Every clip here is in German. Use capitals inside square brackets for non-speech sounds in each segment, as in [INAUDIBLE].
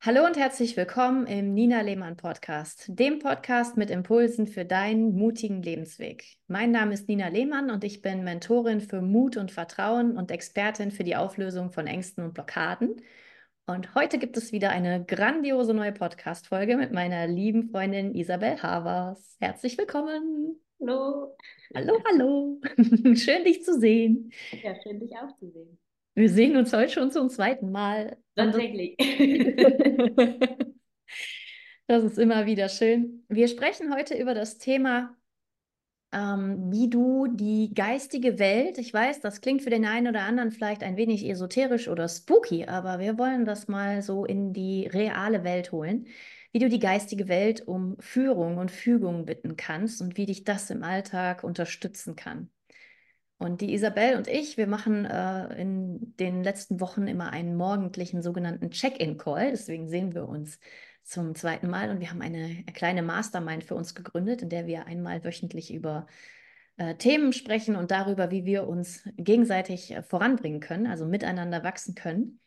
Hallo und herzlich willkommen im Nina Lehmann Podcast, dem Podcast mit Impulsen für deinen mutigen Lebensweg. Mein Name ist Nina Lehmann und ich bin Mentorin für Mut und Vertrauen und Expertin für die Auflösung von Ängsten und Blockaden. Und heute gibt es wieder eine grandiose neue Podcast-Folge mit meiner lieben Freundin Isabel Havers. Herzlich willkommen. Hallo. Hallo, hallo. [LAUGHS] schön, dich zu sehen. Ja, schön, dich auch zu sehen. Wir sehen uns heute schon zum zweiten Mal. Tatsächlich. [LAUGHS] das ist immer wieder schön. Wir sprechen heute über das Thema, ähm, wie du die geistige Welt, ich weiß, das klingt für den einen oder anderen vielleicht ein wenig esoterisch oder spooky, aber wir wollen das mal so in die reale Welt holen, wie du die geistige Welt um Führung und Fügung bitten kannst und wie dich das im Alltag unterstützen kann. Und die Isabel und ich, wir machen äh, in den letzten Wochen immer einen morgendlichen sogenannten Check-in-Call. Deswegen sehen wir uns zum zweiten Mal. Und wir haben eine, eine kleine Mastermind für uns gegründet, in der wir einmal wöchentlich über äh, Themen sprechen und darüber, wie wir uns gegenseitig äh, voranbringen können, also miteinander wachsen können.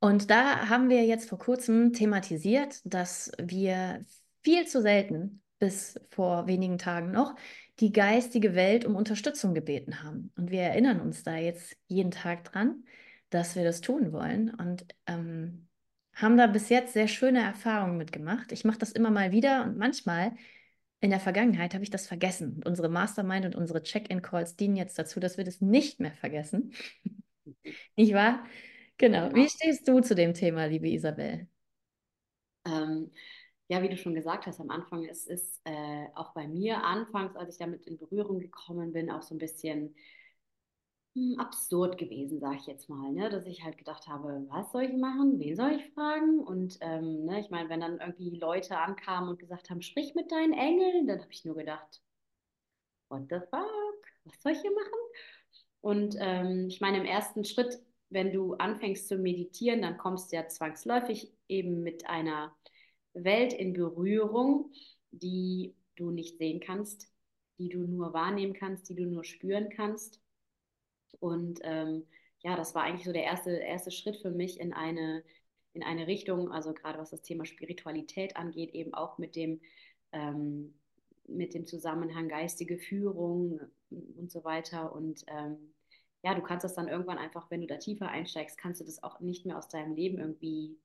Und da haben wir jetzt vor kurzem thematisiert, dass wir viel zu selten bis vor wenigen Tagen noch die geistige Welt um Unterstützung gebeten haben. Und wir erinnern uns da jetzt jeden Tag dran, dass wir das tun wollen und ähm, haben da bis jetzt sehr schöne Erfahrungen mitgemacht. Ich mache das immer mal wieder und manchmal in der Vergangenheit habe ich das vergessen. Und unsere Mastermind und unsere Check-in-Calls dienen jetzt dazu, dass wir das nicht mehr vergessen. [LAUGHS] nicht wahr? Genau. Wie genau. stehst du zu dem Thema, liebe Isabel? Ähm, ja, wie du schon gesagt hast am Anfang, es ist äh, auch bei mir anfangs, als ich damit in Berührung gekommen bin, auch so ein bisschen hm, absurd gewesen, sage ich jetzt mal, ne? dass ich halt gedacht habe, was soll ich machen, wen soll ich fragen? Und ähm, ne, ich meine, wenn dann irgendwie Leute ankamen und gesagt haben, sprich mit deinen Engeln, dann habe ich nur gedacht, what the fuck, was soll ich hier machen? Und ähm, ich meine, im ersten Schritt, wenn du anfängst zu meditieren, dann kommst du ja zwangsläufig eben mit einer Welt in Berührung, die du nicht sehen kannst, die du nur wahrnehmen kannst, die du nur spüren kannst. Und ähm, ja, das war eigentlich so der erste, erste Schritt für mich in eine, in eine Richtung, also gerade was das Thema Spiritualität angeht, eben auch mit dem, ähm, mit dem Zusammenhang geistige Führung und so weiter. Und ähm, ja, du kannst das dann irgendwann einfach, wenn du da tiefer einsteigst, kannst du das auch nicht mehr aus deinem Leben irgendwie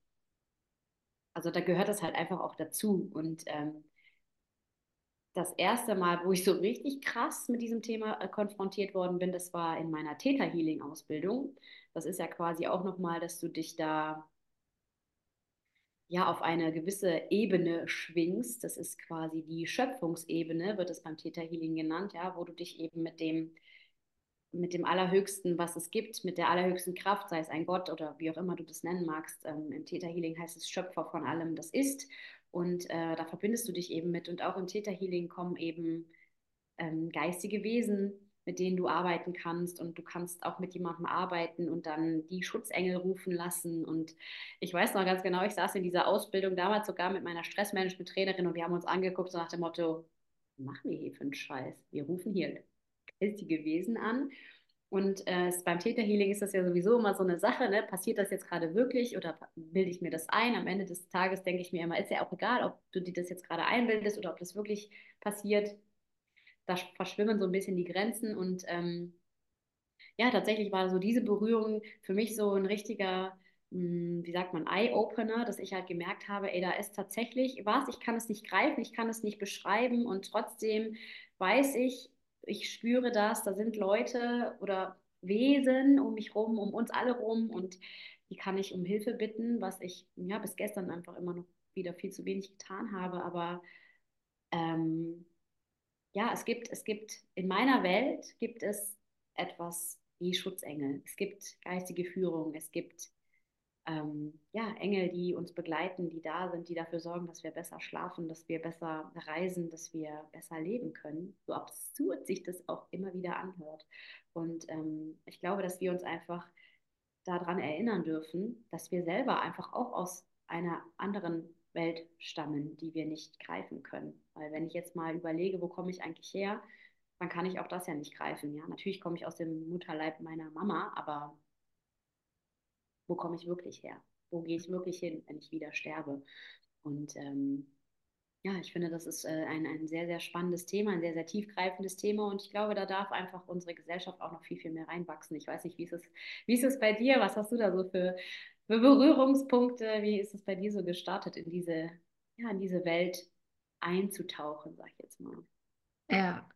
also da gehört das halt einfach auch dazu. Und ähm, das erste Mal, wo ich so richtig krass mit diesem Thema äh, konfrontiert worden bin, das war in meiner Theta Healing Ausbildung. Das ist ja quasi auch nochmal, dass du dich da ja auf eine gewisse Ebene schwingst. Das ist quasi die Schöpfungsebene, wird es beim Theta Healing genannt, ja, wo du dich eben mit dem mit dem Allerhöchsten, was es gibt, mit der allerhöchsten Kraft, sei es ein Gott oder wie auch immer du das nennen magst. Ähm, Im Theta Healing heißt es Schöpfer von allem, das ist. Und äh, da verbindest du dich eben mit. Und auch im Theta Healing kommen eben ähm, geistige Wesen, mit denen du arbeiten kannst. Und du kannst auch mit jemandem arbeiten und dann die Schutzengel rufen lassen. Und ich weiß noch ganz genau, ich saß in dieser Ausbildung damals sogar mit meiner Stressmanagement-Trainerin und wir haben uns angeguckt so nach dem Motto, machen wir hier für einen Scheiß? Wir rufen hier geistige Wesen an. Und äh, beim Täterhealing ist das ja sowieso immer so eine Sache, ne? passiert das jetzt gerade wirklich oder bilde ich mir das ein? Am Ende des Tages denke ich mir immer, ist ja auch egal, ob du dir das jetzt gerade einbildest oder ob das wirklich passiert. Da verschwimmen so ein bisschen die Grenzen und ähm, ja, tatsächlich war so diese Berührung für mich so ein richtiger, mh, hm, wie sagt man, Eye-Opener, dass ich halt gemerkt habe, ey, da ist tatsächlich was, ich kann es nicht greifen, ich kann es nicht beschreiben und trotzdem weiß ich, ich spüre das, da sind Leute oder Wesen um mich rum, um uns alle rum und die kann ich um Hilfe bitten, was ich ja bis gestern einfach immer noch wieder viel zu wenig getan habe. Aber ähm, ja, es gibt, es gibt in meiner Welt gibt es etwas wie Schutzengel. Es gibt geistige Führung, es gibt ähm, ja, Engel, die uns begleiten, die da sind, die dafür sorgen, dass wir besser schlafen, dass wir besser reisen, dass wir besser leben können. So absurd sich das auch immer wieder anhört. Und ähm, ich glaube, dass wir uns einfach daran erinnern dürfen, dass wir selber einfach auch aus einer anderen Welt stammen, die wir nicht greifen können. Weil wenn ich jetzt mal überlege, wo komme ich eigentlich her, dann kann ich auch das ja nicht greifen. Ja, natürlich komme ich aus dem Mutterleib meiner Mama, aber wo komme ich wirklich her? wo gehe ich wirklich hin, wenn ich wieder sterbe? Und ähm, ja, ich finde, das ist äh, ein, ein sehr, sehr spannendes Thema, ein sehr, sehr tiefgreifendes Thema. Und ich glaube, da darf einfach unsere Gesellschaft auch noch viel, viel mehr reinwachsen. Ich weiß nicht, wie ist es, wie ist es bei dir? Was hast du da so für, für Berührungspunkte? Wie ist es bei dir so gestartet, in diese, ja, in diese Welt einzutauchen, sag ich jetzt mal? Ja,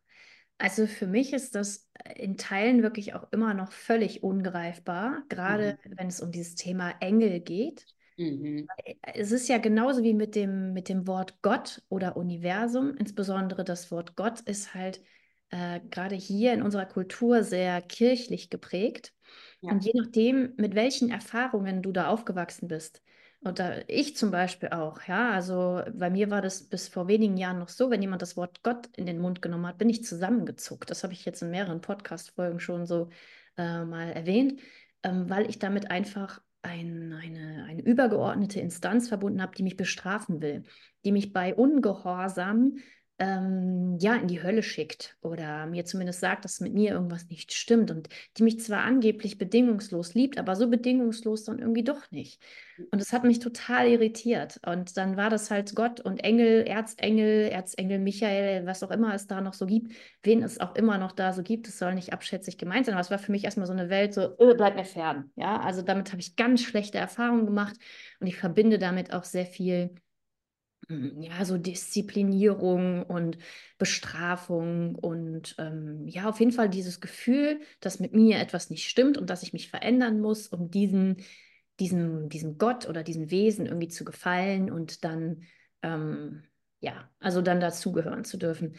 also für mich ist das in Teilen wirklich auch immer noch völlig ungreifbar, gerade Mhm. wenn es um dieses Thema Engel geht. Mhm. Es ist ja genauso wie mit dem, mit dem Wort Gott oder Universum. Insbesondere das Wort Gott ist halt äh, gerade hier in unserer Kultur sehr kirchlich geprägt. Ja. Und je nachdem, mit welchen Erfahrungen du da aufgewachsen bist, oder ich zum Beispiel auch, ja, also bei mir war das bis vor wenigen Jahren noch so, wenn jemand das Wort Gott in den Mund genommen hat, bin ich zusammengezuckt. Das habe ich jetzt in mehreren Podcast-Folgen schon so äh, mal erwähnt, ähm, weil ich damit einfach ein, eine, eine übergeordnete Instanz verbunden habe, die mich bestrafen will, die mich bei Ungehorsam ähm, ja, in die Hölle schickt oder mir zumindest sagt, dass mit mir irgendwas nicht stimmt und die mich zwar angeblich bedingungslos liebt, aber so bedingungslos dann irgendwie doch nicht. Und das hat mich total irritiert. Und dann war das halt Gott und Engel, Erzengel, Erzengel Michael, was auch immer es da noch so gibt, wen es auch immer noch da so gibt. Es soll nicht abschätzig gemeint sein, aber es war für mich erstmal so eine Welt, so, äh, bleib mir fern. Ja, also damit habe ich ganz schlechte Erfahrungen gemacht und ich verbinde damit auch sehr viel hm, ja, so Disziplinierung und Bestrafung und ähm, ja, auf jeden Fall dieses Gefühl, dass mit mir etwas nicht stimmt und dass ich mich verändern muss, um diesen, diesem, diesem Gott oder diesem Wesen irgendwie zu gefallen und dann, ähm, ja, also dann dazugehören zu dürfen.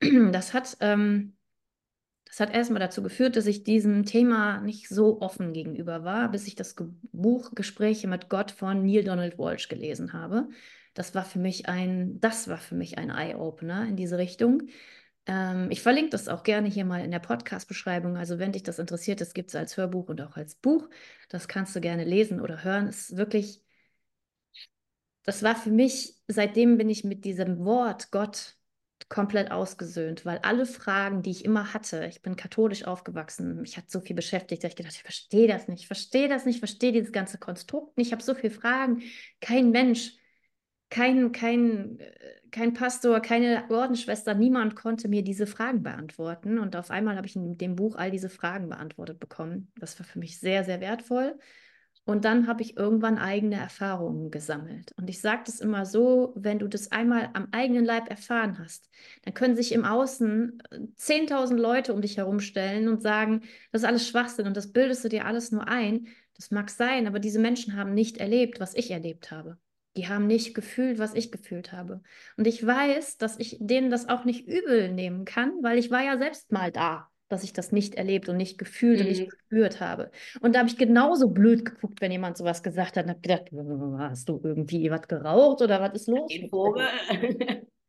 [CLEARS THROAT] Das hat, ähm, das hat erstmal dazu geführt, dass ich diesem Thema nicht so offen gegenüber war, bis ich das Buch Gespräche mit Gott von Neil Donald Walsh gelesen habe. Das war für mich ein, das war für mich ein Eye-Opener in diese Richtung. Ähm, ich verlinke das auch gerne hier mal in der Podcast-Beschreibung. Also wenn dich das interessiert, das gibt es als Hörbuch und auch als Buch. Das kannst du gerne lesen oder hören. Es ist wirklich, das war für mich, seitdem bin ich mit diesem Wort Gott komplett ausgesöhnt, weil alle Fragen, die ich immer hatte, ich bin katholisch aufgewachsen, mich hat so viel beschäftigt, dass ich gedacht, ich verstehe das nicht, ich verstehe das nicht, ich verstehe dieses ganze Konstrukt nicht, ich habe so viele Fragen. Kein Mensch, kein, kein, kein Pastor, keine Ordensschwester, niemand konnte mir diese Fragen beantworten. Und auf einmal habe ich in dem Buch all diese Fragen beantwortet bekommen. Das war für mich sehr, sehr wertvoll. Und dann habe ich irgendwann eigene Erfahrungen gesammelt. Und ich sage das immer so, wenn du das einmal am eigenen Leib erfahren hast, dann können sich im Außen 10.000 Leute um dich herumstellen und sagen, das ist alles Schwachsinn und das bildest du dir alles nur ein. Das mag sein, aber diese Menschen haben nicht erlebt, was ich erlebt habe. Die haben nicht gefühlt, was ich gefühlt habe. Und ich weiß, dass ich denen das auch nicht übel nehmen kann, weil ich war ja selbst mal da dass ich das nicht erlebt und nicht gefühlt mhm. und nicht gespürt habe. Und da habe ich genauso blöd geguckt, wenn jemand sowas gesagt hat und habe gedacht, hast du irgendwie was geraucht oder was ist los?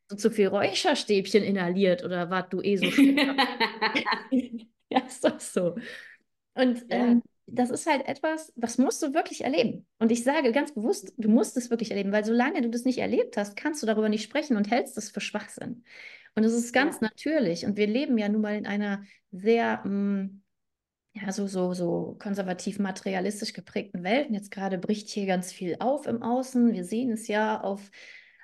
So zu viel Räucherstäbchen inhaliert oder was du eh so [LAUGHS] [LAUGHS] Ja, ist doch so. Und ja. ähm, das ist halt etwas, das musst du wirklich erleben. Und ich sage ganz bewusst, du musst es wirklich erleben, weil solange du das nicht erlebt hast, kannst du darüber nicht sprechen und hältst es für Schwachsinn. Und es ist ganz ja. natürlich. Und wir leben ja nun mal in einer sehr, mh, mm, ja, so, so, so konservativ materialistisch geprägten Welt. Und jetzt gerade bricht hier ganz viel auf im Außen. Wir sehen es ja auf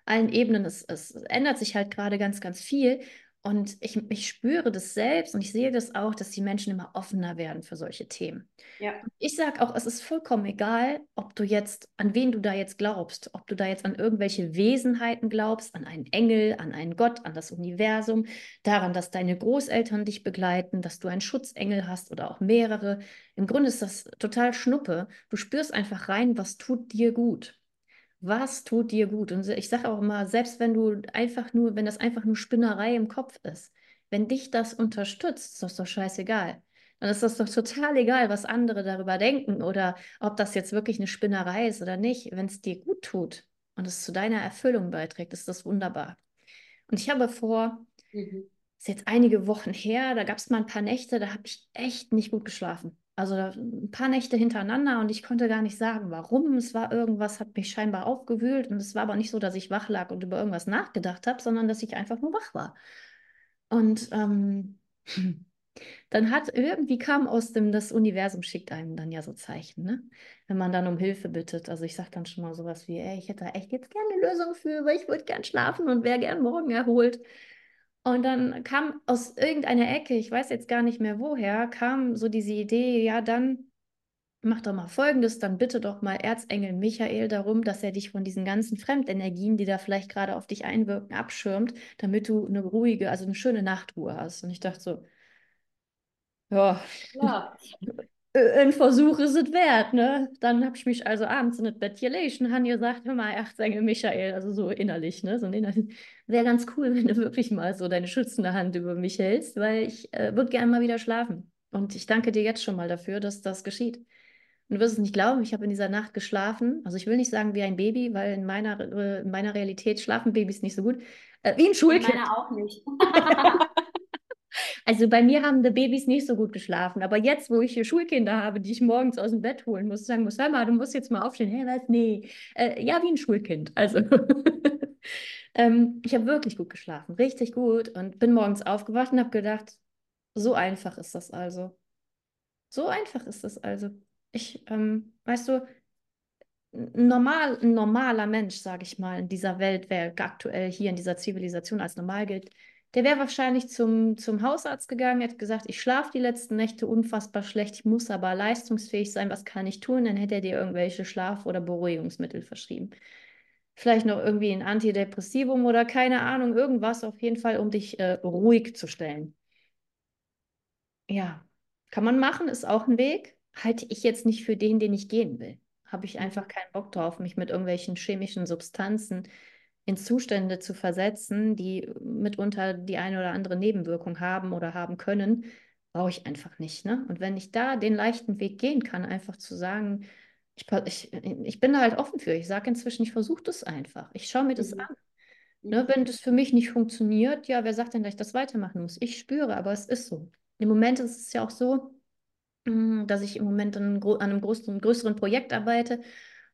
allen Ebenen. Es, es ändert sich halt gerade ganz, ganz viel. Und ich, ich spüre das selbst und ich sehe das auch, dass die Menschen immer offener werden für solche Themen. Ja. Ich sage auch, es ist vollkommen egal, ob du jetzt, an wen du da jetzt glaubst, ob du da jetzt an irgendwelche Wesenheiten glaubst, an einen Engel, an einen Gott, an das Universum, daran, dass deine Großeltern dich begleiten, dass du einen Schutzengel hast oder auch mehrere. Im Grunde ist das total Schnuppe. Du spürst einfach rein, was tut dir gut was tut dir gut? Und ich sage auch immer, selbst wenn du einfach nur, wenn das einfach nur Spinnerei im Kopf ist, wenn dich das unterstützt, ist das doch scheißegal. Dann ist das doch total egal, was andere darüber denken oder ob das jetzt wirklich eine Spinnerei ist oder nicht. Wenn es dir gut tut und es zu deiner Erfüllung beiträgt, ist das wunderbar. Und ich habe vor, mhm. ist jetzt einige Wochen her, da gab es mal ein paar Nächte, da habe ich echt nicht gut geschlafen. Also ein paar Nächte hintereinander und ich konnte gar nicht sagen, warum. Es war irgendwas, hat mich scheinbar aufgewühlt und es war aber nicht so, dass ich wach lag und über irgendwas nachgedacht habe, sondern dass ich einfach nur wach war. Und ähm, [LAUGHS] dann hat irgendwie kam aus dem, das Universum schickt einem dann ja so Zeichen, ne? Wenn man dann um Hilfe bittet. Also ich sage dann schon mal sowas wie, ey, ich hätte da echt jetzt gerne eine Lösung für, weil ich würde gern schlafen und wäre gern morgen erholt. Und dann kam aus irgendeiner Ecke, ich weiß jetzt gar nicht mehr woher, kam so diese Idee, ja, dann mach doch mal Folgendes, dann bitte doch mal Erzengel Michael darum, dass er dich von diesen ganzen Fremdenergien, die da vielleicht gerade auf dich einwirken, abschirmt, damit du eine ruhige, also eine schöne Nachtruhe hast. Und ich dachte so, ja, Ja. Ein Versuch ist es wert, ne? Dann habe ich mich also abends in das Bett gelegt und habe gesagt, hör mal, Erzengel Michael, also so innerlich, ne? So innerlich, wäre ganz cool, [LAUGHS] wenn du wirklich mal so deine schützende Hand über mich hältst, weil ich äh, würde gerne mal wieder schlafen. Und ich danke dir jetzt schon mal dafür, dass das geschieht. Und du wirst es nicht glauben, ich habe in dieser Nacht geschlafen. Also ich will nicht sagen wie ein Baby, weil in meiner, äh, in meiner Realität schlafen Babys nicht so gut. Äh, wie ein Schulkind. Meiner auch nicht. [LAUGHS] [LAUGHS] Also bei mir haben die Babys nicht so gut geschlafen. Aber jetzt, wo ich hier Schulkinder habe, die ich morgens aus dem Bett holen muss, sagen muss, hör mal, du musst jetzt mal aufstehen. Hey, was? Nee. Äh, ja, wie ein Schulkind. Also [LAUGHS] ähm, ich habe wirklich gut geschlafen, richtig gut. Und bin morgens aufgewacht und habe gedacht, so einfach ist das also. So einfach ist das also. Ich, ähm, weißt du, normal, ein normaler Mensch, sage ich mal, in dieser Welt, wer aktuell hier in dieser Zivilisation als normal gilt, der wäre wahrscheinlich zum, zum Hausarzt gegangen, hätte gesagt, ich schlafe die letzten Nächte unfassbar schlecht, ich muss aber leistungsfähig sein, was kann ich tun? Dann hätte er dir irgendwelche Schlaf- oder Beruhigungsmittel verschrieben. Vielleicht noch irgendwie ein Antidepressivum oder keine Ahnung, irgendwas auf jeden Fall, um dich äh, ruhig zu stellen. Ja, kann man machen, ist auch ein Weg. Halte ich jetzt nicht für den, den ich gehen will. Habe ich einfach keinen Bock drauf, mich mit irgendwelchen chemischen Substanzen in Zustände zu versetzen, die mitunter die eine oder andere Nebenwirkung haben oder haben können, brauche ich einfach nicht. Ne? Und wenn ich da den leichten Weg gehen kann, einfach zu sagen, ich, ich, ich bin da halt offen für. Ich sage inzwischen, ich versuche das einfach. Ich schaue mir das Mhm. an. Ne, wenn das für mich nicht funktioniert, ja, wer sagt denn, dass ich das weitermachen muss? Ich spüre, aber es ist so. Im Moment ist es ja auch so, mm, dass ich im Moment an, an einem größeren, größeren Projekt arbeite.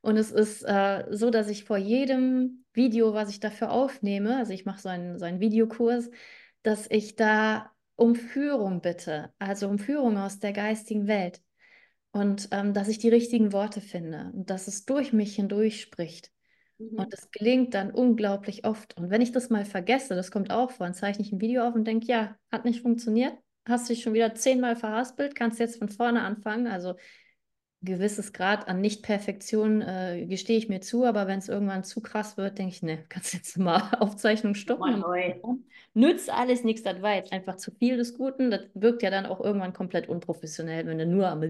Und es ist äh, so, dass ich vor jedem Video, was ich dafür aufnehme, also ich mache so einen, so einen Videokurs, dass ich da um Führung bitte, also um Führung aus der geistigen Welt. Und ähm, dass ich die richtigen Worte finde und dass es durch mich hindurch spricht. Mhm. Und das gelingt dann unglaublich oft. Und wenn ich das mal vergesse, das kommt auch vor, dann zeichne ich ein Video auf und denke, ja, hat nicht funktioniert, hast dich schon wieder zehnmal verhaspelt, kannst jetzt von vorne anfangen. Also gewisses Grad an Nicht-Perfektion äh, gestehe ich mir zu, aber wenn es irgendwann zu krass wird, denke ich, ne, [LAUGHS] kannst jetzt mal [LAUGHS] Aufzeichnung stoppen. [LAUGHS] Nützt alles nichts, das war jetzt einfach zu viel des Guten. Das wirkt ja dann auch irgendwann komplett unprofessionell, wenn du nur am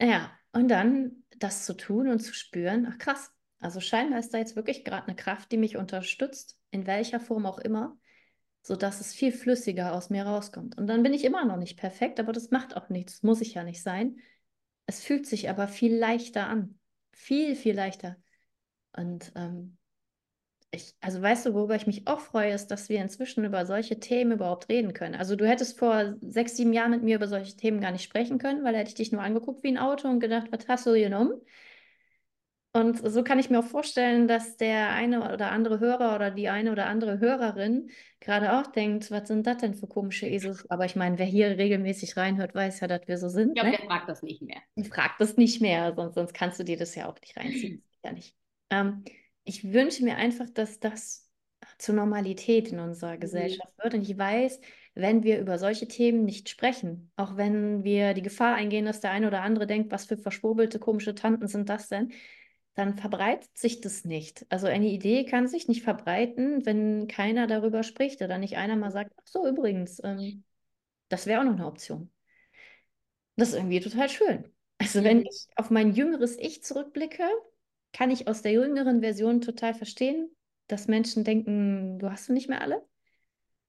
Ja, und dann das zu tun und zu spüren, ach krass, also scheinbar ist da jetzt wirklich gerade eine Kraft, die mich unterstützt, in welcher Form auch immer, sodass es viel flüssiger aus mir rauskommt. Und dann bin ich immer noch nicht perfekt, aber das macht auch nichts, muss ich ja nicht sein. Es fühlt sich aber viel leichter an. Viel, viel leichter. Und ähm, ich, also weißt du, worüber ich mich auch freue, ist, dass wir inzwischen über solche Themen überhaupt reden können. Also du hättest vor sechs, sieben Jahren mit mir über solche Themen gar nicht sprechen können, weil da hätte ich dich nur angeguckt wie ein Auto und gedacht, was hast du genommen? Und so kann ich mir auch vorstellen, dass der eine oder andere Hörer oder die eine oder andere Hörerin gerade auch denkt, was sind das denn für komische Esels? Aber ich meine, wer hier regelmäßig reinhört, weiß ja, dass wir so sind. Ich glaube, ne? der fragt das nicht mehr. Ich frage das nicht mehr, sonst, sonst kannst du dir das ja auch nicht reinziehen. Ja nicht. Ähm, ich wünsche mir einfach, dass das zur Normalität in unserer Gesellschaft wird. Und ich weiß, wenn wir über solche Themen nicht sprechen, auch wenn wir die Gefahr eingehen, dass der eine oder andere denkt, was für verschwurbelte, komische Tanten sind das denn, dann verbreitet sich das nicht. Also eine Idee kann sich nicht verbreiten, wenn keiner darüber spricht oder nicht einer mal sagt, ach so, übrigens, ähm, das wäre auch noch eine Option. Das ist irgendwie total schön. Also wenn Mhm. ich auf mein jüngeres Ich zurückblicke, kann ich aus der jüngeren Version total verstehen, dass Menschen denken, du hast du nicht mehr alle.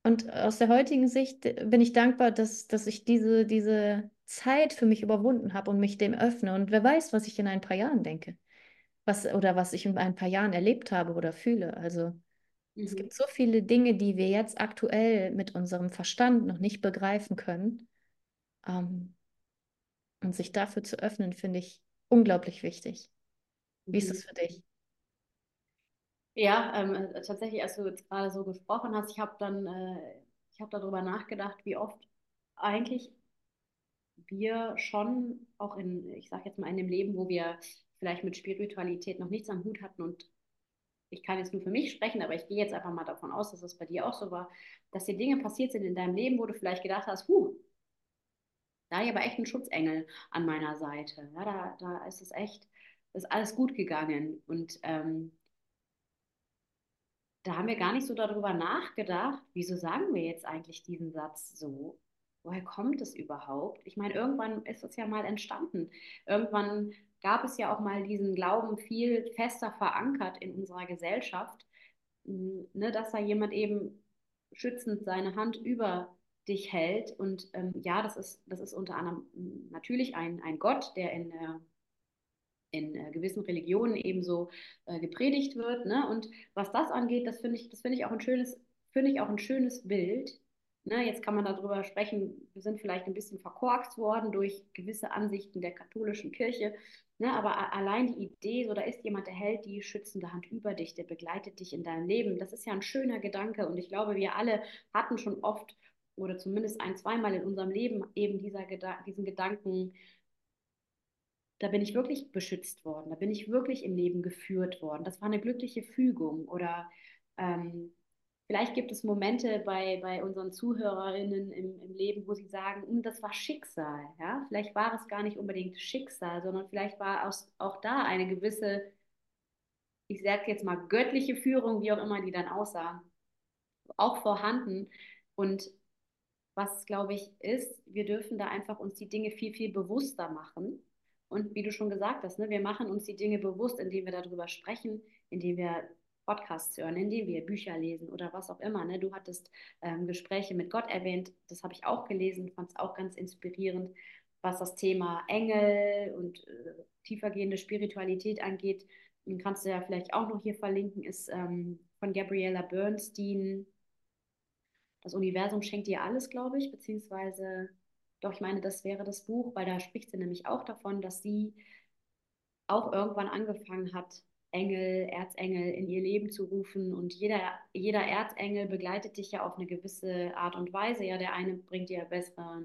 Und aus der heutigen Sicht äh, bin ich dankbar, dass, dass ich diese, diese Zeit für mich überwunden habe und mich dem öffne. Und wer weiß, was ich in ein paar Jahren denke. Was, oder was ich in ein paar Jahren erlebt habe oder fühle. Also es Mhm. gibt so viele Dinge, die wir jetzt aktuell mit unserem Verstand noch nicht begreifen können. Ähm, und sich dafür zu öffnen, finde ich unglaublich wichtig. Wie ist Mhm. das für dich? Ja, ähm, äh, tatsächlich, als du jetzt gerade so gesprochen hast, ich habe dann, äh, ich habe darüber nachgedacht, wie oft eigentlich wir schon auch in, ich sage jetzt mal, in dem Leben, wo wir vielleicht mit Spiritualität noch nichts am Hut hatten und ich kann jetzt nur für mich sprechen, aber ich gehe jetzt einfach mal davon aus, dass es bei dir auch so war, dass dir Dinge passiert sind in deinem Leben, wo du vielleicht gedacht hast, huh, da habe ich aber echt einen Schutzengel an meiner Seite. Ja, da, da ist es echt, ist alles gut gegangen. Und ähm, da haben wir gar nicht so darüber nachgedacht, wieso sagen wir jetzt eigentlich diesen Satz so? Woher kommt es überhaupt? Ich meine, irgendwann ist es ja mal entstanden. Irgendwann gab es ja auch mal diesen Glauben viel fester verankert in unserer Gesellschaft, ne, dass da jemand eben schützend seine Hand über dich hält. Und ähm, ja, das ist, das ist unter anderem natürlich ein, ein Gott, der in, äh, in gewissen Religionen ebenso äh, gepredigt wird. Ne? Und was das angeht, das finde ich, das ich auch finde ich auch ein schönes Bild. Ne? Jetzt kann man darüber sprechen, wir sind vielleicht ein bisschen verkorkst worden durch gewisse Ansichten der katholischen Kirche. Ne, aber allein die Idee, so da ist jemand, der hält die schützende Hand über dich, der begleitet dich in deinem Leben, das ist ja ein schöner Gedanke. Und ich glaube, wir alle hatten schon oft oder zumindest ein, zweimal in unserem Leben eben dieser Geda diesen Gedanken, da bin ich wirklich beschützt worden, da bin ich wirklich im Leben geführt worden. Das war eine glückliche Fügung. Oder ähm, vielleicht gibt es Momente bei, bei unseren ZuhörerInnen im, im Leben, wo sie sagen, hm, das war Schicksal. Ja? Vielleicht war es gar nicht unbedingt Schicksal, sondern vielleicht war auch, auch da eine gewisse, ich sage jetzt mal göttliche Führung, wie auch immer die dann aussah, auch vorhanden. Und was, glaube ich, ist, wir dürfen da einfach uns die Dinge viel, viel bewusster machen. Und wie du schon gesagt hast, ne, wir machen uns die Dinge bewusst, indem wir darüber sprechen, indem wir Podcasts hören, indem wir Bücher lesen oder was auch immer. Ne? Du hattest ähm, Gespräche mit Gott erwähnt, das habe ich auch gelesen, fand es auch ganz inspirierend, was das Thema Engel und äh, tiefergehende Spiritualität angeht. Den kannst du ja vielleicht auch noch hier verlinken, ist ähm, von Gabriella Bernstein, das Universum schenkt dir alles, glaube ich, beziehungsweise, doch, ich meine, das wäre das Buch, weil da spricht sie nämlich auch davon, dass sie auch irgendwann angefangen hat, Engel, Erzengel in ihr Leben zu rufen. Und jeder, jeder Erzengel begleitet dich ja auf eine gewisse Art und Weise. Ja, der eine bringt dir bessere,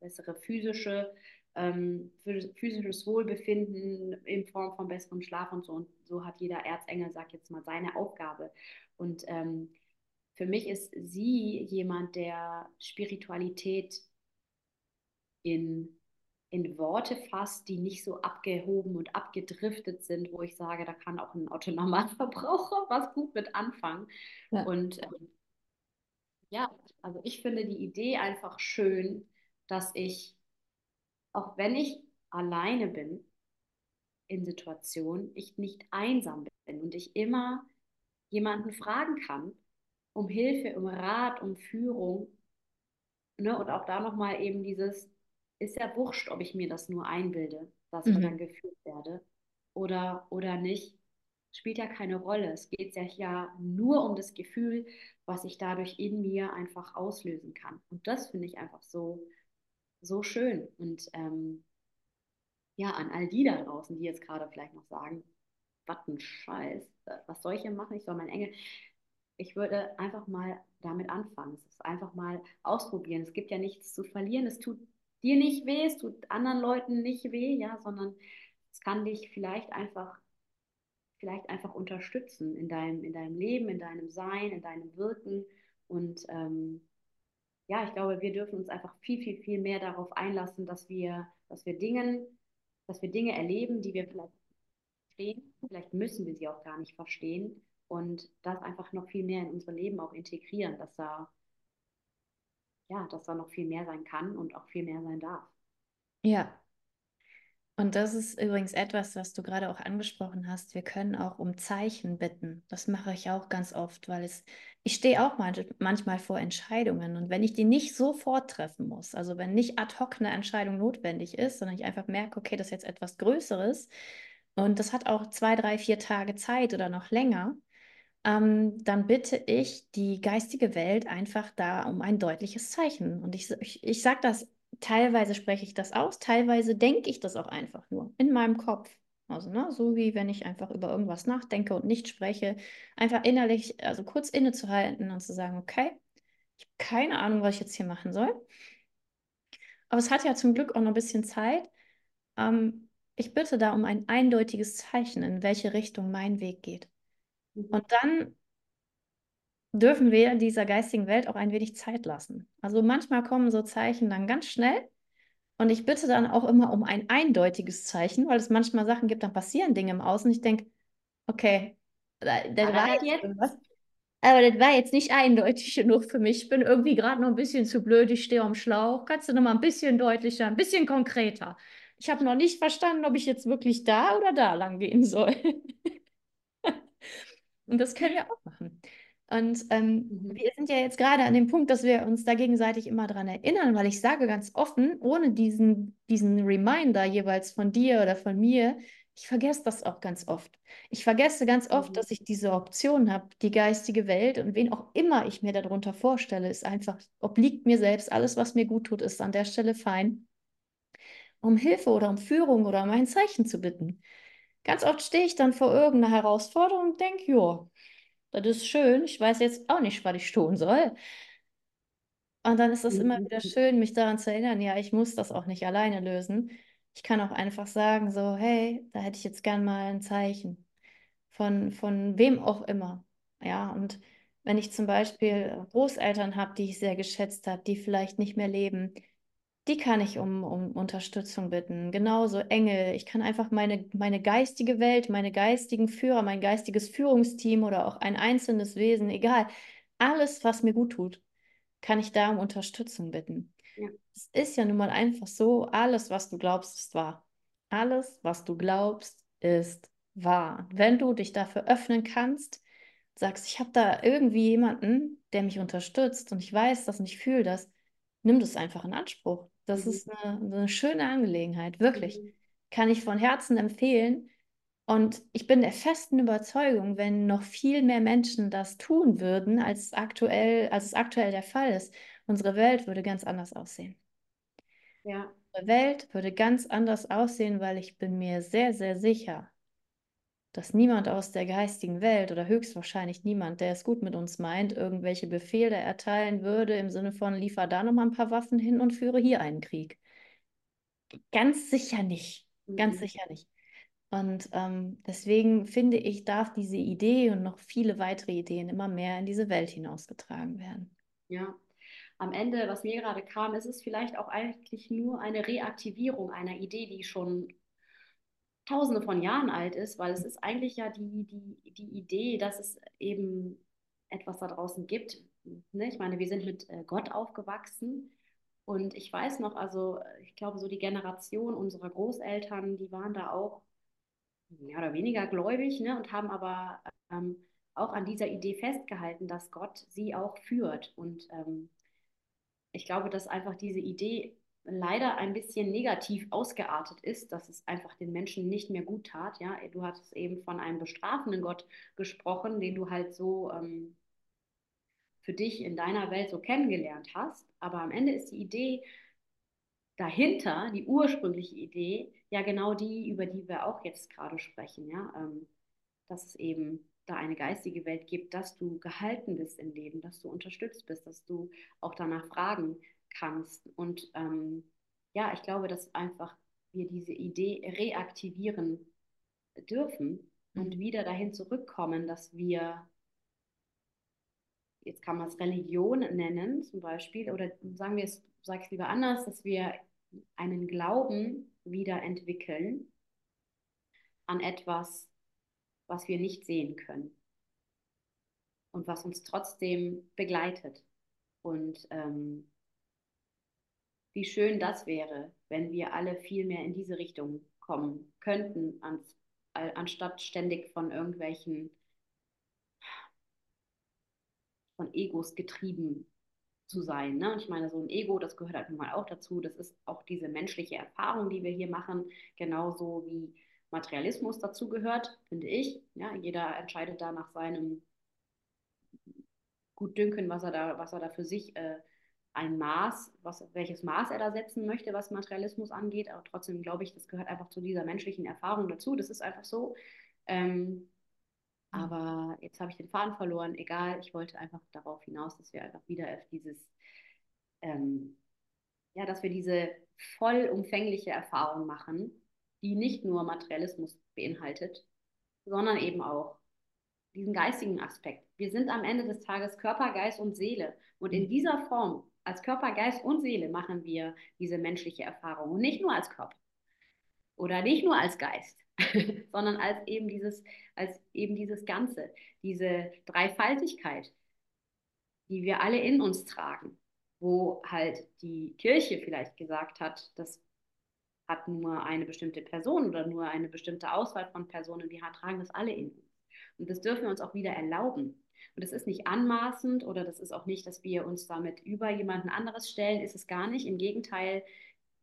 bessere physische, ähm, physisches Wohlbefinden in Form von besserem Schlaf und so. Und so hat jeder Erzengel, sag jetzt mal, seine Aufgabe. Und ähm, für mich ist sie jemand, der Spiritualität in, in Worte fasst, die nicht so abgehoben und abgedriftet sind, wo ich sage, da kann auch ein Autonormalverbraucher [LAUGHS] was gut mit anfangen. Ja. Und ähm, ja, also ich finde die Idee einfach schön, dass ich, auch wenn ich alleine bin in Situationen, ich nicht einsam bin und ich immer jemanden fragen kann, um Hilfe, um Rat, um Führung. Ne? Und auch da nochmal eben dieses, ist ja wurscht, ob ich mir das nur einbilde, dass mhm. ich dann geführt werde oder, oder nicht, spielt ja keine Rolle. Es geht ja nur um das Gefühl, was ich dadurch in mir einfach auslösen kann. Und das finde ich einfach so, so schön. Und ähm, ja, an all die da draußen, die jetzt gerade vielleicht noch sagen, was ein Scheiß, was soll ich denn machen? Ich soll mein Engel ich würde einfach mal damit anfangen. Es ist einfach mal ausprobieren. Es gibt ja nichts zu verlieren. Es tut dir nicht weh, es tut anderen Leuten nicht weh, ja, sondern es kann dich vielleicht einfach, vielleicht einfach unterstützen in deinem, in deinem Leben, in deinem Sein, in deinem Wirken. Und ähm, ja, ich glaube, wir dürfen uns einfach viel, viel, viel mehr darauf einlassen, dass wir, dass wir Dingen, dass wir Dinge erleben, die wir vielleicht verstehen. Vielleicht müssen wir sie auch gar nicht verstehen und das einfach noch viel mehr in unser Leben auch integrieren, dass da, ja, dass da noch viel mehr sein kann und auch viel mehr sein darf. Ja. Und das ist übrigens etwas, was du gerade auch angesprochen hast. Wir können auch um Zeichen bitten. Das mache ich auch ganz oft, weil es, ich stehe auch manchmal vor Entscheidungen und wenn ich die nicht sofort treffen muss, also wenn nicht ad hoc eine Entscheidung notwendig ist, sondern ich einfach merke, okay, das ist jetzt etwas Größeres und das hat auch zwei, drei, vier Tage Zeit oder noch länger, ähm, dann bitte ich die geistige Welt einfach da um ein deutliches Zeichen. Und ich, ich, ich sage das, teilweise spreche ich das aus, teilweise denke ich das auch einfach nur in meinem Kopf. Also, ne, so wie wenn ich einfach über irgendwas nachdenke und nicht spreche, einfach innerlich, also kurz innezuhalten und zu sagen, okay, ich habe keine Ahnung, was ich jetzt hier machen soll. Aber es hat ja zum Glück auch noch ein bisschen Zeit. Ähm, ich bitte da um ein eindeutiges Zeichen, in welche Richtung mein Weg geht. Und dann dürfen wir dieser geistigen Welt auch ein wenig Zeit lassen. Also manchmal kommen so Zeichen dann ganz schnell. Und ich bitte dann auch immer um ein eindeutiges Zeichen, weil es manchmal Sachen gibt, dann passieren Dinge im Außen. Ich denke, okay, das war jetzt, jetzt aber das war jetzt nicht eindeutig genug für mich. Ich bin irgendwie gerade noch ein bisschen zu blöd, ich stehe am Schlauch. Kannst du noch mal ein bisschen deutlicher, ein bisschen konkreter? Ich habe noch nicht verstanden, ob ich jetzt wirklich da oder da lang gehen soll. [LAUGHS] Und das können wir auch machen. Und ähm, mhm. wir sind ja jetzt gerade an dem Punkt, dass wir uns da gegenseitig immer daran erinnern, weil ich sage ganz offen, ohne diesen, diesen Reminder jeweils von dir oder von mir, ich vergesse das auch ganz oft. Ich vergesse ganz oft, mhm. dass ich diese Option habe, die geistige Welt und wen auch immer ich mir darunter vorstelle, ist einfach, obliegt mir selbst. Alles, was mir gut tut, ist an der Stelle fein. Um Hilfe oder um Führung oder um ein Zeichen zu bitten. Ganz oft stehe ich dann vor irgendeiner Herausforderung und denke, ja, das ist schön, ich weiß jetzt auch nicht, was ich tun soll. Und dann ist es immer wieder mhm. schön, mich daran zu erinnern, ja, ich muss das auch nicht alleine lösen. Ich kann auch einfach sagen, so, hey, da hätte ich jetzt gern mal ein Zeichen von, von wem auch immer. Ja, und wenn ich zum Beispiel Großeltern habe, die ich sehr geschätzt habe, die vielleicht nicht mehr leben, die kann ich um, um Unterstützung bitten. Genauso Engel. Ich kann einfach meine, meine geistige Welt, meine geistigen Führer, mein geistiges Führungsteam oder auch ein einzelnes Wesen, egal, alles, was mir gut tut, kann ich da um Unterstützung bitten. Ja. Es ist ja nun mal einfach so, alles, was du glaubst, ist wahr. Alles, was du glaubst, ist wahr. Wenn du dich dafür öffnen kannst, sagst, ich habe da irgendwie jemanden, der mich unterstützt und ich weiß das und ich fühle das, nimm das einfach in Anspruch. Das mhm. ist eine, eine, schöne Angelegenheit, wirklich. Mhm. Kann ich von Herzen empfehlen. Und ich bin der festen Überzeugung, wenn noch viel mehr Menschen das tun würden, als, aktuell, als es aktuell der Fall ist, unsere Welt würde ganz anders aussehen. Ja. Unsere Welt würde ganz anders aussehen, weil ich bin mir sehr, sehr sicher, dass niemand aus der geistigen Welt oder höchstwahrscheinlich niemand, der es gut mit uns meint, irgendwelche Befehle erteilen würde im Sinne von liefer da nochmal ein paar Waffen hin und führe hier einen Krieg. Ganz sicher nicht. Ganz mhm. sicher nicht. Und ähm, deswegen finde ich, darf diese Idee und noch viele weitere Ideen immer mehr in diese Welt hinausgetragen werden. Ja, am Ende, was mir gerade kam, ist es vielleicht auch eigentlich nur eine Reaktivierung einer Idee, die schon tausende von Jahren alt ist, weil es ist eigentlich ja die, die, die Idee, dass es eben etwas da draußen gibt. Ne? Ich meine, wir sind mit äh, Gott aufgewachsen und ich weiß noch, also ich glaube, so die Generation unserer Großeltern, die waren da auch mehr oder weniger gläubig ne? und haben aber ähm, auch an dieser Idee festgehalten, dass Gott sie auch führt. Und ähm, ich glaube, dass einfach diese Idee leider ein bisschen negativ ausgeartet ist, dass es einfach den Menschen nicht mehr gut tat. Ja, du hattest eben von einem bestrafenden Gott gesprochen, den du halt so ähm, für dich in deiner Welt so kennengelernt hast. Aber am Ende ist die Idee dahinter, die ursprüngliche Idee, ja genau die, über die wir auch jetzt gerade sprechen. Ja, ähm, dass es eben da eine geistige Welt gibt, dass du gehalten bist im Leben, dass du unterstützt bist, dass du auch danach fragen kannst. Und ähm, ja, ich glaube, dass einfach wir diese Idee reaktivieren dürfen mhm. und wieder dahin zurückkommen, dass wir, jetzt kann man es Religion nennen zum Beispiel, oder sagen wir es, sag es lieber anders, dass wir einen Glauben wieder entwickeln an etwas, was wir nicht sehen können und was uns trotzdem begleitet. Und ähm, wie schön das wäre, wenn wir alle viel mehr in diese Richtung kommen könnten, ans, anstatt ständig von irgendwelchen von Egos getrieben zu sein. Ne? ich meine, so ein Ego, das gehört halt nun mal auch dazu. Das ist auch diese menschliche Erfahrung, die wir hier machen, genauso wie Materialismus dazu gehört, finde ich. Ja, jeder entscheidet da nach seinem Gutdünken, was er da, was er da für sich äh, ein Maß, was, welches Maß er da setzen möchte, was Materialismus angeht. Aber trotzdem glaube ich, das gehört einfach zu dieser menschlichen Erfahrung dazu. Das ist einfach so. Ähm, mhm. aber jetzt habe ich den Faden verloren. Egal, ich wollte einfach darauf hinaus, dass wir einfach wieder auf dieses, ähm, ja, dass wir diese vollumfängliche Erfahrung machen, die nicht nur Materialismus beinhaltet, sondern eben auch diesen geistigen Aspekt. Wir sind am Ende des Tages Körper, Geist und Seele. Und in dieser Form, als Körper, Geist und Seele, machen wir diese menschliche Erfahrung. Und nicht nur als Körper oder nicht nur als Geist, [LAUGHS] sondern als eben dieses, als eben dieses Ganze, diese Dreifaltigkeit, die wir alle in uns tragen, wo halt die Kirche vielleicht gesagt hat, das hat nur eine bestimmte Person oder nur eine bestimmte Auswahl von Personen, die tragen das alle in uns. Und das dürfen wir uns auch wieder erlauben. Und das ist nicht anmaßend oder das ist auch nicht, dass wir uns damit über jemanden anderes stellen, ist es gar nicht. Im Gegenteil,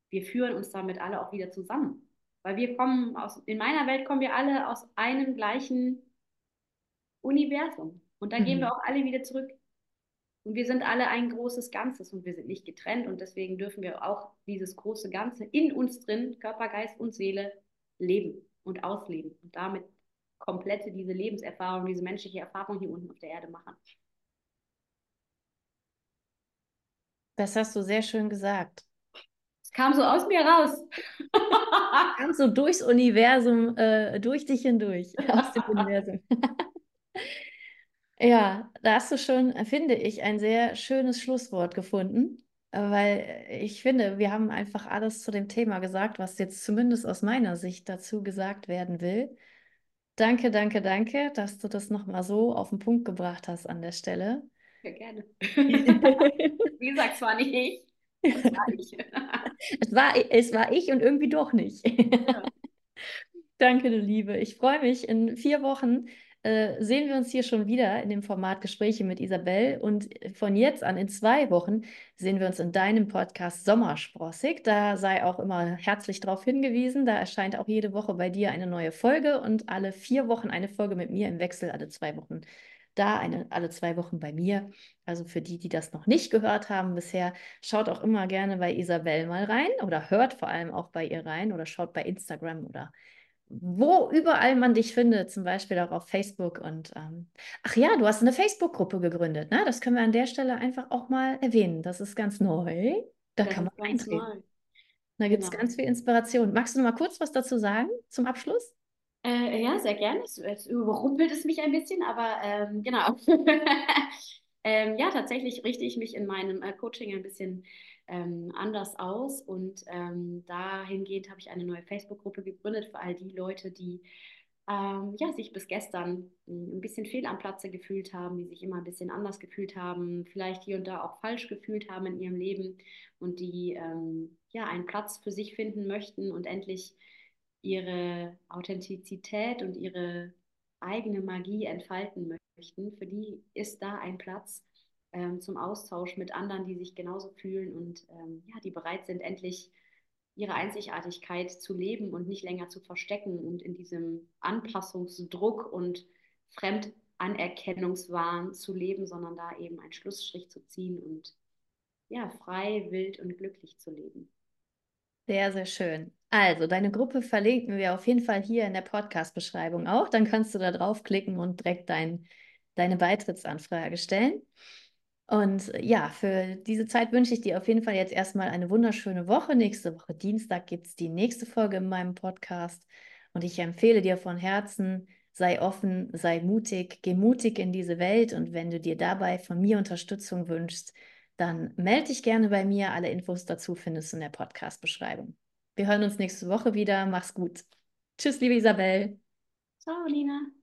wir führen uns damit alle auch wieder zusammen. Weil wir kommen aus, in meiner Welt kommen wir alle aus einem gleichen Universum. Und da mhm. gehen wir auch alle wieder zurück. Und wir sind alle ein großes Ganzes und wir sind nicht getrennt. Und deswegen dürfen wir auch dieses große Ganze in uns drin, Körper, Geist und Seele, leben und ausleben. Und damit komplette diese Lebenserfahrung, diese menschliche Erfahrung hier unten auf der Erde machen. Das hast du sehr schön gesagt. Es kam so aus mir raus. [LAUGHS] kam so durchs Universum, äh, durch dich hindurch, [LAUGHS] aus dem Universum. [LAUGHS] ja, da hast du schon, finde ich, ein sehr schönes Schlusswort gefunden, weil ich finde, wir haben einfach alles zu dem Thema gesagt, was jetzt zumindest aus meiner Sicht dazu gesagt werden will. Danke, danke, danke, dass du das nochmal so auf den Punkt gebracht hast an der Stelle. Ja, gerne. [LAUGHS] Wie gesagt, es war nicht ich. Es war ich. es, war, es war ich und irgendwie doch nicht. Ja. [LAUGHS] Danke, du Liebe. Ich freue mich. In vier Wochen äh, sehen wir uns hier schon wieder in dem Format Gespräche mit Isabel. Und von jetzt an in zwei Wochen sehen wir uns in deinem Podcast Sommersprossig. Da sei auch immer herzlich darauf hingewiesen. Da erscheint auch jede Woche bei dir eine neue Folge und alle vier Wochen eine Folge mit mir im Wechsel, alle zwei Wochen da, eine, alle zwei Wochen bei mir. Also für die, die das noch nicht gehört haben bisher, schaut auch immer gerne bei Isabel mal rein oder hört vor allem auch bei ihr rein oder schaut bei Instagram oder wo überall man dich findet, zum Beispiel auch auf Facebook. Und ähm, ach ja, du hast eine Facebook-Gruppe gegründet, ne? Das können wir an der Stelle einfach auch mal erwähnen. Das ist ganz neu. Da das kann man eintreten. Neu. Da gibt es genau. ganz viel Inspiration. Magst du noch mal kurz was dazu sagen zum Abschluss? Äh, ja, sehr gerne. Jetzt überrumpelt es mich ein bisschen, aber ähm, genau. [LAUGHS] ähm, ja, tatsächlich richte ich mich in meinem äh, Coaching ein bisschen ähm, anders aus. Und ähm, dahingehend habe ich eine neue Facebook-Gruppe gegründet für all die Leute, die ähm, ja, sich bis gestern hm, ein bisschen fehl am Platze gefühlt haben, die sich immer ein bisschen anders gefühlt haben, vielleicht hier und da auch falsch gefühlt haben in ihrem Leben und die ähm, ja, einen Platz für sich finden möchten und endlich ihre Authentizität und ihre eigene Magie entfalten möchten. Für die ist da ein Platz ähm, zum Austausch mit anderen, die sich genauso fühlen und ähm, ja, die bereit sind, endlich ihre Einzigartigkeit zu leben und nicht länger zu verstecken und in diesem Anpassungsdruck und Fremdanerkennungswahn zu leben, sondern da eben einen Schlussstrich zu ziehen und ja, frei, wild und glücklich zu leben. Sehr, sehr schön. Also, deine Gruppe verlinken wir auf jeden Fall hier in der Podcast-Beschreibung auch. Dann kannst du da draufklicken und direkt dein, deine Beitrittsanfrage stellen. Und ja, für diese Zeit wünsche ich dir auf jeden Fall jetzt erstmal eine wunderschöne Woche. Nächste Woche Dienstag gibt es die nächste Folge in meinem Podcast. Und ich empfehle dir von Herzen, sei offen, sei mutig, geh mutig in diese Welt. Und wenn du dir dabei von mir Unterstützung wünschst, dann melde dich gerne bei mir. Alle Infos dazu findest du in der Podcast-Beschreibung. Wir hören uns nächste Woche wieder. Mach's gut. Tschüss, liebe Isabel. Ciao, Lina.